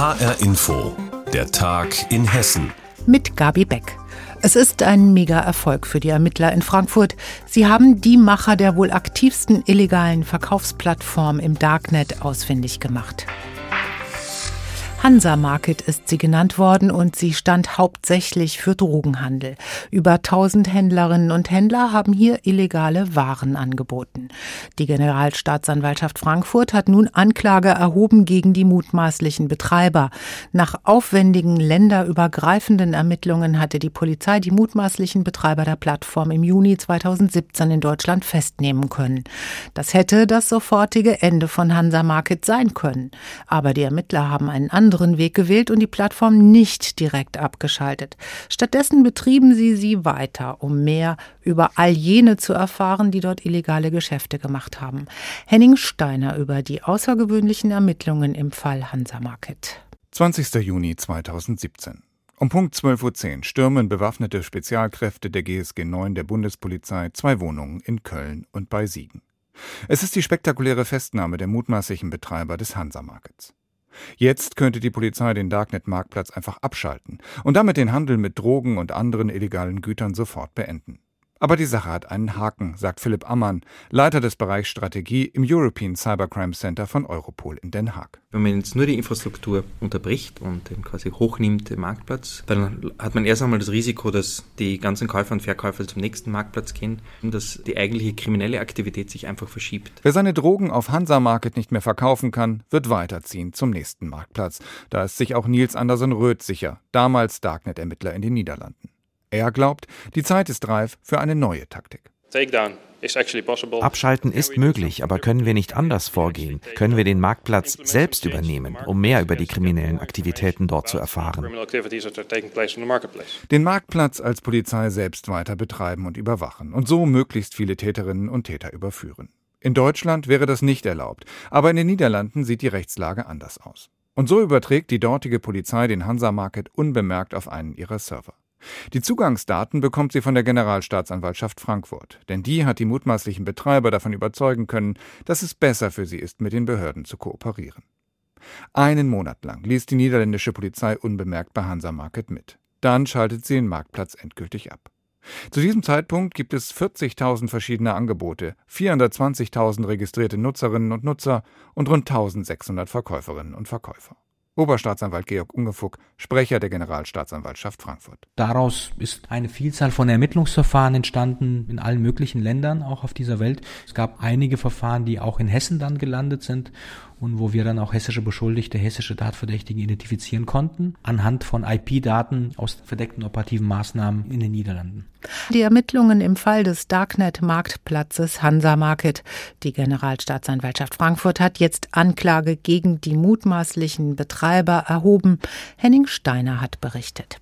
HR Info, der Tag in Hessen. Mit Gabi Beck. Es ist ein Mega-Erfolg für die Ermittler in Frankfurt. Sie haben die Macher der wohl aktivsten illegalen Verkaufsplattform im Darknet ausfindig gemacht. Hansa Market ist sie genannt worden und sie stand hauptsächlich für Drogenhandel. Über 1000 Händlerinnen und Händler haben hier illegale Waren angeboten. Die Generalstaatsanwaltschaft Frankfurt hat nun Anklage erhoben gegen die mutmaßlichen Betreiber. Nach aufwendigen länderübergreifenden Ermittlungen hatte die Polizei die mutmaßlichen Betreiber der Plattform im Juni 2017 in Deutschland festnehmen können. Das hätte das sofortige Ende von Hansa Market sein können. Aber die Ermittler haben einen anderen anderen Weg gewählt und die Plattform nicht direkt abgeschaltet. Stattdessen betrieben sie sie weiter, um mehr über all jene zu erfahren, die dort illegale Geschäfte gemacht haben. Henning Steiner über die außergewöhnlichen Ermittlungen im Fall Hansa Market. 20. Juni 2017. Um Punkt 12.10 Uhr stürmen bewaffnete Spezialkräfte der GSG 9 der Bundespolizei zwei Wohnungen in Köln und bei Siegen. Es ist die spektakuläre Festnahme der mutmaßlichen Betreiber des Hansa Markets. Jetzt könnte die Polizei den Darknet-Marktplatz einfach abschalten und damit den Handel mit Drogen und anderen illegalen Gütern sofort beenden. Aber die Sache hat einen Haken, sagt Philipp Ammann, Leiter des Bereichs Strategie im European Cybercrime Center von Europol in Den Haag. Wenn man jetzt nur die Infrastruktur unterbricht und den quasi hochnimmt, den Marktplatz, dann hat man erst einmal das Risiko, dass die ganzen Käufer und Verkäufer zum nächsten Marktplatz gehen und dass die eigentliche kriminelle Aktivität sich einfach verschiebt. Wer seine Drogen auf Hansa Market nicht mehr verkaufen kann, wird weiterziehen zum nächsten Marktplatz. Da ist sich auch Nils Andersen Röth sicher, damals Darknet-Ermittler in den Niederlanden. Er glaubt, die Zeit ist reif für eine neue Taktik. Abschalten ist möglich, aber können wir nicht anders vorgehen? Können wir den Marktplatz selbst übernehmen, um mehr über die kriminellen Aktivitäten dort zu erfahren? Den Marktplatz als Polizei selbst weiter betreiben und überwachen und so möglichst viele Täterinnen und Täter überführen. In Deutschland wäre das nicht erlaubt, aber in den Niederlanden sieht die Rechtslage anders aus. Und so überträgt die dortige Polizei den Hansa Market unbemerkt auf einen ihrer Server. Die Zugangsdaten bekommt sie von der Generalstaatsanwaltschaft Frankfurt, denn die hat die mutmaßlichen Betreiber davon überzeugen können, dass es besser für sie ist, mit den Behörden zu kooperieren. Einen Monat lang liest die niederländische Polizei unbemerkt bei Hansa Market mit. Dann schaltet sie den Marktplatz endgültig ab. Zu diesem Zeitpunkt gibt es 40.000 verschiedene Angebote, 420.000 registrierte Nutzerinnen und Nutzer und rund 1.600 Verkäuferinnen und Verkäufer. Oberstaatsanwalt Georg Ungefuck, Sprecher der Generalstaatsanwaltschaft Frankfurt. Daraus ist eine Vielzahl von Ermittlungsverfahren entstanden in allen möglichen Ländern, auch auf dieser Welt. Es gab einige Verfahren, die auch in Hessen dann gelandet sind und wo wir dann auch hessische Beschuldigte, hessische Tatverdächtige identifizieren konnten, anhand von IP-Daten aus verdeckten operativen Maßnahmen in den Niederlanden. Die Ermittlungen im Fall des Darknet-Marktplatzes Hansa Market. Die Generalstaatsanwaltschaft Frankfurt hat jetzt Anklage gegen die mutmaßlichen Betreiber erhoben. Henning Steiner hat berichtet.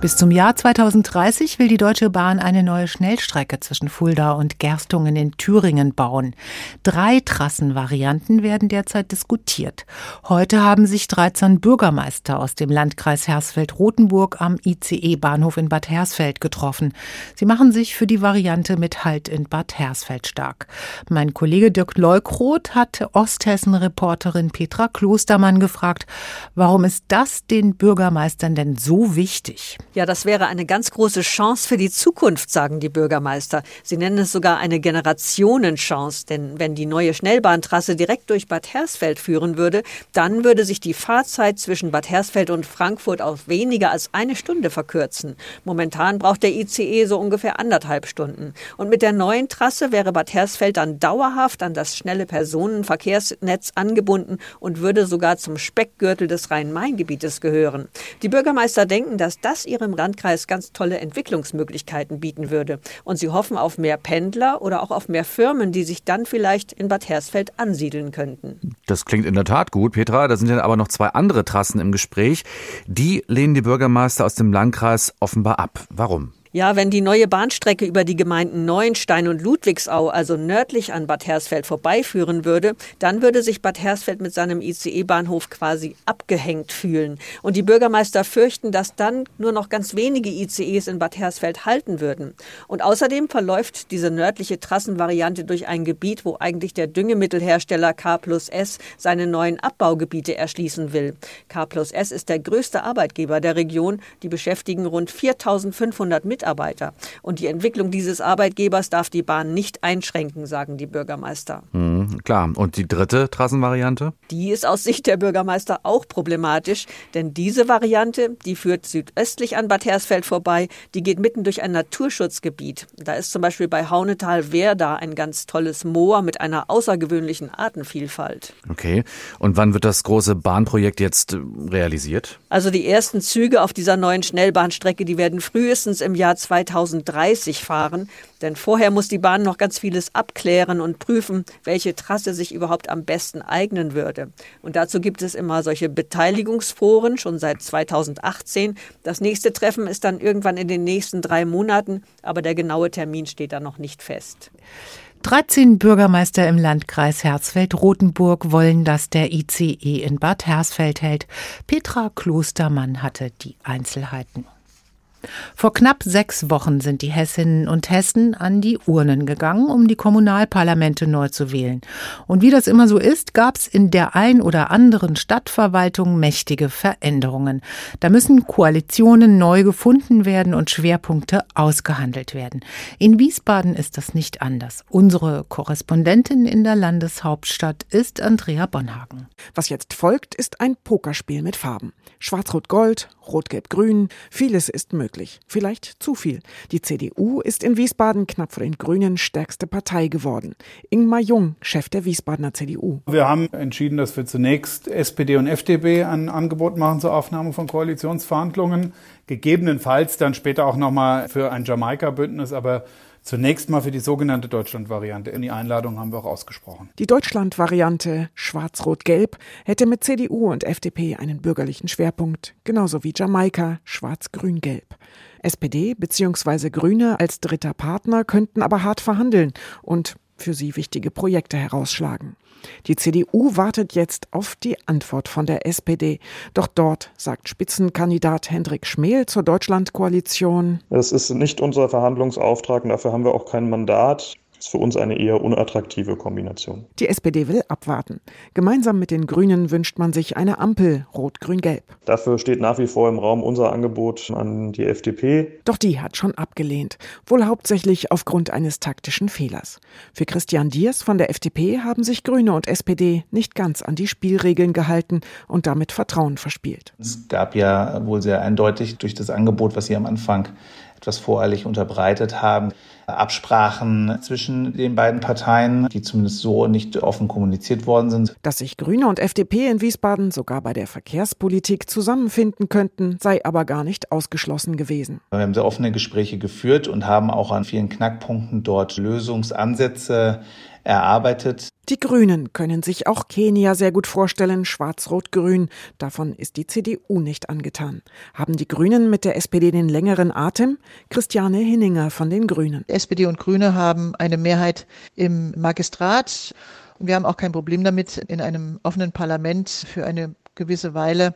Bis zum Jahr 2030 will die Deutsche Bahn eine neue Schnellstrecke zwischen Fulda und Gerstungen in Thüringen bauen. Drei Trassenvarianten werden derzeit diskutiert. Heute haben sich 13 Bürgermeister aus dem Landkreis Hersfeld-Rotenburg am ICE-Bahnhof in Bad Hersfeld getroffen. Sie machen sich für die Variante mit Halt in Bad Hersfeld stark. Mein Kollege Dirk Leukroth hat Osthessen-Reporterin Petra Klostermann gefragt, warum ist das den Bürgermeistern denn so wichtig? Ja, das wäre eine ganz große Chance für die Zukunft, sagen die Bürgermeister. Sie nennen es sogar eine Generationenchance, denn wenn die neue Schnellbahntrasse direkt durch Bad Hersfeld führen würde, dann würde sich die Fahrzeit zwischen Bad Hersfeld und Frankfurt auf weniger als eine Stunde verkürzen. Momentan braucht der ICE so ungefähr anderthalb Stunden. Und mit der neuen Trasse wäre Bad Hersfeld dann dauerhaft an das schnelle Personenverkehrsnetz angebunden und würde sogar zum Speckgürtel des Rhein-Main-Gebietes gehören. Die Bürgermeister denken, dass das ihre im Landkreis ganz tolle Entwicklungsmöglichkeiten bieten würde. Und sie hoffen auf mehr Pendler oder auch auf mehr Firmen, die sich dann vielleicht in Bad Hersfeld ansiedeln könnten. Das klingt in der Tat gut, Petra. Da sind ja aber noch zwei andere Trassen im Gespräch. Die lehnen die Bürgermeister aus dem Landkreis offenbar ab. Warum? Ja, wenn die neue Bahnstrecke über die Gemeinden Neuenstein und Ludwigsau, also nördlich an Bad Hersfeld, vorbeiführen würde, dann würde sich Bad Hersfeld mit seinem ICE-Bahnhof quasi abgehängt fühlen. Und die Bürgermeister fürchten, dass dann nur noch ganz wenige ICEs in Bad Hersfeld halten würden. Und außerdem verläuft diese nördliche Trassenvariante durch ein Gebiet, wo eigentlich der Düngemittelhersteller K plus S seine neuen Abbaugebiete erschließen will. K plus S ist der größte Arbeitgeber der Region. Die beschäftigen rund 4500 Mitarbeiter. Mitarbeiter. Und die Entwicklung dieses Arbeitgebers darf die Bahn nicht einschränken, sagen die Bürgermeister. Mhm, klar. Und die dritte Trassenvariante? Die ist aus Sicht der Bürgermeister auch problematisch, denn diese Variante, die führt südöstlich an Bad Hersfeld vorbei, die geht mitten durch ein Naturschutzgebiet. Da ist zum Beispiel bei Haunetal-Werda ein ganz tolles Moor mit einer außergewöhnlichen Artenvielfalt. Okay. Und wann wird das große Bahnprojekt jetzt realisiert? Also die ersten Züge auf dieser neuen Schnellbahnstrecke, die werden frühestens im Jahr Jahr 2030 fahren. Denn vorher muss die Bahn noch ganz vieles abklären und prüfen, welche Trasse sich überhaupt am besten eignen würde. Und dazu gibt es immer solche Beteiligungsforen, schon seit 2018. Das nächste Treffen ist dann irgendwann in den nächsten drei Monaten, aber der genaue Termin steht da noch nicht fest. 13 Bürgermeister im Landkreis Hersfeld-Rotenburg wollen, dass der ICE in Bad Hersfeld hält. Petra Klostermann hatte die Einzelheiten. Vor knapp sechs Wochen sind die Hessinnen und Hessen an die Urnen gegangen, um die Kommunalparlamente neu zu wählen. Und wie das immer so ist, gab es in der ein oder anderen Stadtverwaltung mächtige Veränderungen. Da müssen Koalitionen neu gefunden werden und Schwerpunkte ausgehandelt werden. In Wiesbaden ist das nicht anders. Unsere Korrespondentin in der Landeshauptstadt ist Andrea Bonhagen. Was jetzt folgt, ist ein Pokerspiel mit Farben. Schwarz-Rot-Gold, Rot-Gelb-Grün, vieles ist möglich. Vielleicht zu viel. Die CDU ist in Wiesbaden knapp vor den Grünen stärkste Partei geworden. Ingmar Jung, Chef der Wiesbadener CDU. Wir haben entschieden, dass wir zunächst SPD und FDP ein Angebot machen zur Aufnahme von Koalitionsverhandlungen. Gegebenenfalls dann später auch nochmal für ein Jamaika-Bündnis, aber Zunächst mal für die sogenannte Deutschland-Variante. In die Einladung haben wir auch ausgesprochen. Die Deutschland-Variante Schwarz-Rot-Gelb hätte mit CDU und FDP einen bürgerlichen Schwerpunkt, genauso wie Jamaika Schwarz-Grün-Gelb. SPD bzw. Grüne als dritter Partner könnten aber hart verhandeln und für sie wichtige Projekte herausschlagen. Die CDU wartet jetzt auf die Antwort von der SPD. Doch dort sagt Spitzenkandidat Hendrik Schmel zur Deutschlandkoalition. Es ist nicht unser Verhandlungsauftrag und dafür haben wir auch kein Mandat ist für uns eine eher unattraktive Kombination. Die SPD will abwarten. Gemeinsam mit den Grünen wünscht man sich eine Ampel Rot-Grün-Gelb. Dafür steht nach wie vor im Raum unser Angebot an die FDP. Doch die hat schon abgelehnt, wohl hauptsächlich aufgrund eines taktischen Fehlers. Für Christian Diers von der FDP haben sich Grüne und SPD nicht ganz an die Spielregeln gehalten und damit Vertrauen verspielt. Es gab ja wohl sehr eindeutig durch das Angebot, was Sie am Anfang etwas voreilig unterbreitet haben. Absprachen zwischen den beiden Parteien, die zumindest so nicht offen kommuniziert worden sind. Dass sich Grüne und FDP in Wiesbaden sogar bei der Verkehrspolitik zusammenfinden könnten, sei aber gar nicht ausgeschlossen gewesen. Wir haben sehr offene Gespräche geführt und haben auch an vielen Knackpunkten dort Lösungsansätze erarbeitet. Die Grünen können sich auch Kenia sehr gut vorstellen, schwarz-rot-grün. Davon ist die CDU nicht angetan. Haben die Grünen mit der SPD den längeren Atem? Christiane Hinninger von den Grünen. SPD und Grüne haben eine Mehrheit im Magistrat. Und wir haben auch kein Problem damit, in einem offenen Parlament für eine gewisse Weile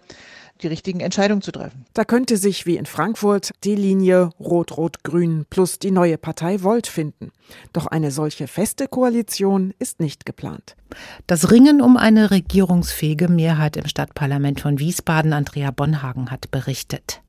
die richtigen Entscheidungen zu treffen. Da könnte sich wie in Frankfurt die Linie Rot-Rot-Grün plus die neue Partei Volt finden. Doch eine solche feste Koalition ist nicht geplant. Das Ringen um eine regierungsfähige Mehrheit im Stadtparlament von Wiesbaden, Andrea Bonhagen hat berichtet.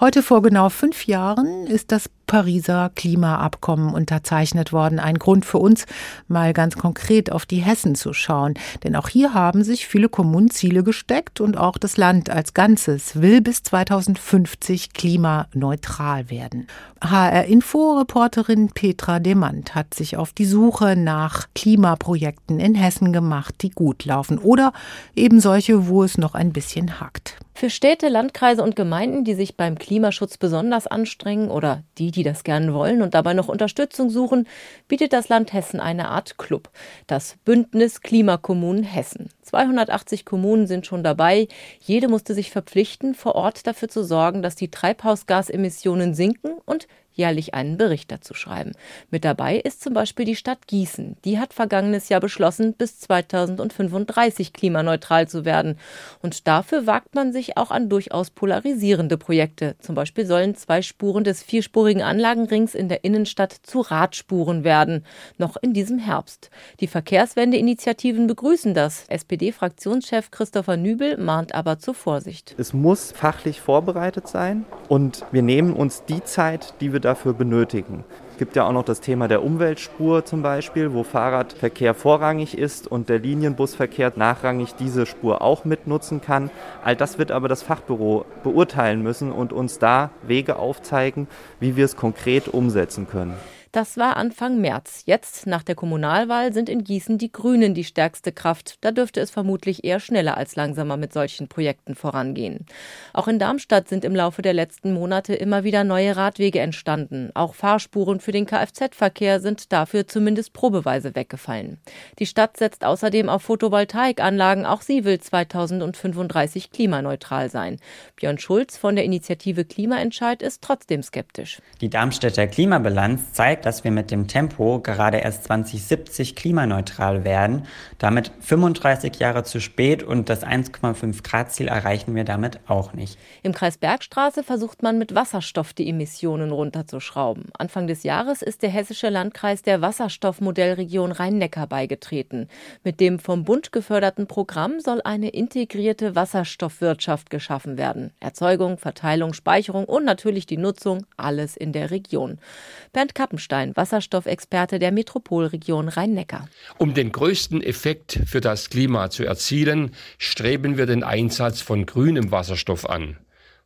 Heute vor genau fünf Jahren ist das Pariser Klimaabkommen unterzeichnet worden. Ein Grund für uns, mal ganz konkret auf die Hessen zu schauen. Denn auch hier haben sich viele Kommunen Ziele gesteckt und auch das Land als Ganzes will bis 2050 klimaneutral werden. HR-Info-Reporterin Petra Demand hat sich auf die Suche nach Klimaprojekten in Hessen gemacht, die gut laufen oder eben solche, wo es noch ein bisschen hakt. Für Städte, Landkreise und Gemeinden, die sich beim Klimaschutz besonders anstrengen oder die, die das gerne wollen und dabei noch Unterstützung suchen, bietet das Land Hessen eine Art Club, das Bündnis Klimakommunen Hessen. 280 Kommunen sind schon dabei. Jede musste sich verpflichten, vor Ort dafür zu sorgen, dass die Treibhausgasemissionen sinken und jährlich einen Bericht dazu schreiben. Mit dabei ist zum Beispiel die Stadt Gießen. Die hat vergangenes Jahr beschlossen, bis 2035 klimaneutral zu werden. Und dafür wagt man sich auch an durchaus polarisierende Projekte. Zum Beispiel sollen zwei Spuren des vierspurigen Anlagenrings in der Innenstadt zu Radspuren werden. Noch in diesem Herbst. Die Verkehrswendeinitiativen begrüßen das. SPD-Fraktionschef Christopher Nübel mahnt aber zur Vorsicht. Es muss fachlich vorbereitet sein und wir nehmen uns die Zeit, die wir dafür benötigen. Es gibt ja auch noch das Thema der Umweltspur zum Beispiel, wo Fahrradverkehr vorrangig ist und der Linienbusverkehr nachrangig diese Spur auch mitnutzen kann. All das wird aber das Fachbüro beurteilen müssen und uns da Wege aufzeigen, wie wir es konkret umsetzen können. Das war Anfang März. Jetzt, nach der Kommunalwahl, sind in Gießen die Grünen die stärkste Kraft. Da dürfte es vermutlich eher schneller als langsamer mit solchen Projekten vorangehen. Auch in Darmstadt sind im Laufe der letzten Monate immer wieder neue Radwege entstanden. Auch Fahrspuren für den Kfz-Verkehr sind dafür zumindest probeweise weggefallen. Die Stadt setzt außerdem auf Photovoltaikanlagen. Auch sie will 2035 klimaneutral sein. Björn Schulz von der Initiative Klimaentscheid ist trotzdem skeptisch. Die Darmstädter Klimabilanz zeigt, dass wir mit dem Tempo gerade erst 2070 klimaneutral werden. Damit 35 Jahre zu spät und das 1,5 Grad Ziel erreichen wir damit auch nicht. Im Kreis Bergstraße versucht man mit Wasserstoff die Emissionen runterzuschrauben. Anfang des Jahres ist der hessische Landkreis der Wasserstoffmodellregion Rhein-Neckar beigetreten. Mit dem vom Bund geförderten Programm soll eine integrierte Wasserstoffwirtschaft geschaffen werden. Erzeugung, Verteilung, Speicherung und natürlich die Nutzung, alles in der Region. Bernd Kappenstein Hoppenstein, Wasserstoffexperte der Metropolregion Rhein-Neckar. Um den größten Effekt für das Klima zu erzielen, streben wir den Einsatz von grünem Wasserstoff an.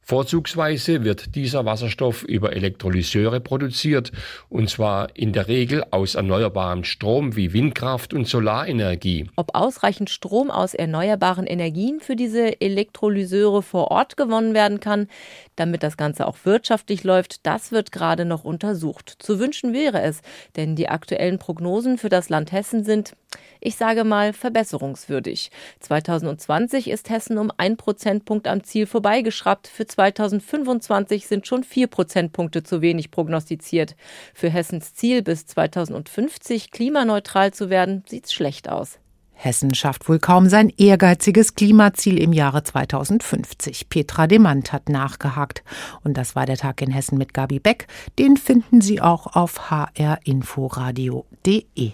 Vorzugsweise wird dieser Wasserstoff über Elektrolyseure produziert, und zwar in der Regel aus erneuerbarem Strom wie Windkraft und Solarenergie. Ob ausreichend Strom aus erneuerbaren Energien für diese Elektrolyseure vor Ort gewonnen werden kann, damit das Ganze auch wirtschaftlich läuft, das wird gerade noch untersucht. Zu wünschen wäre es, denn die aktuellen Prognosen für das Land Hessen sind, ich sage mal, verbesserungswürdig. 2020 ist Hessen um ein Prozentpunkt am Ziel vorbeigeschraubt. Für 2025 sind schon vier Prozentpunkte zu wenig prognostiziert. Für Hessens Ziel, bis 2050 klimaneutral zu werden, sieht's schlecht aus. Hessen schafft wohl kaum sein ehrgeiziges Klimaziel im Jahre 2050. Petra Demand hat nachgehakt. Und das war der Tag in Hessen mit Gabi Beck. Den finden Sie auch auf hrinforadio.de.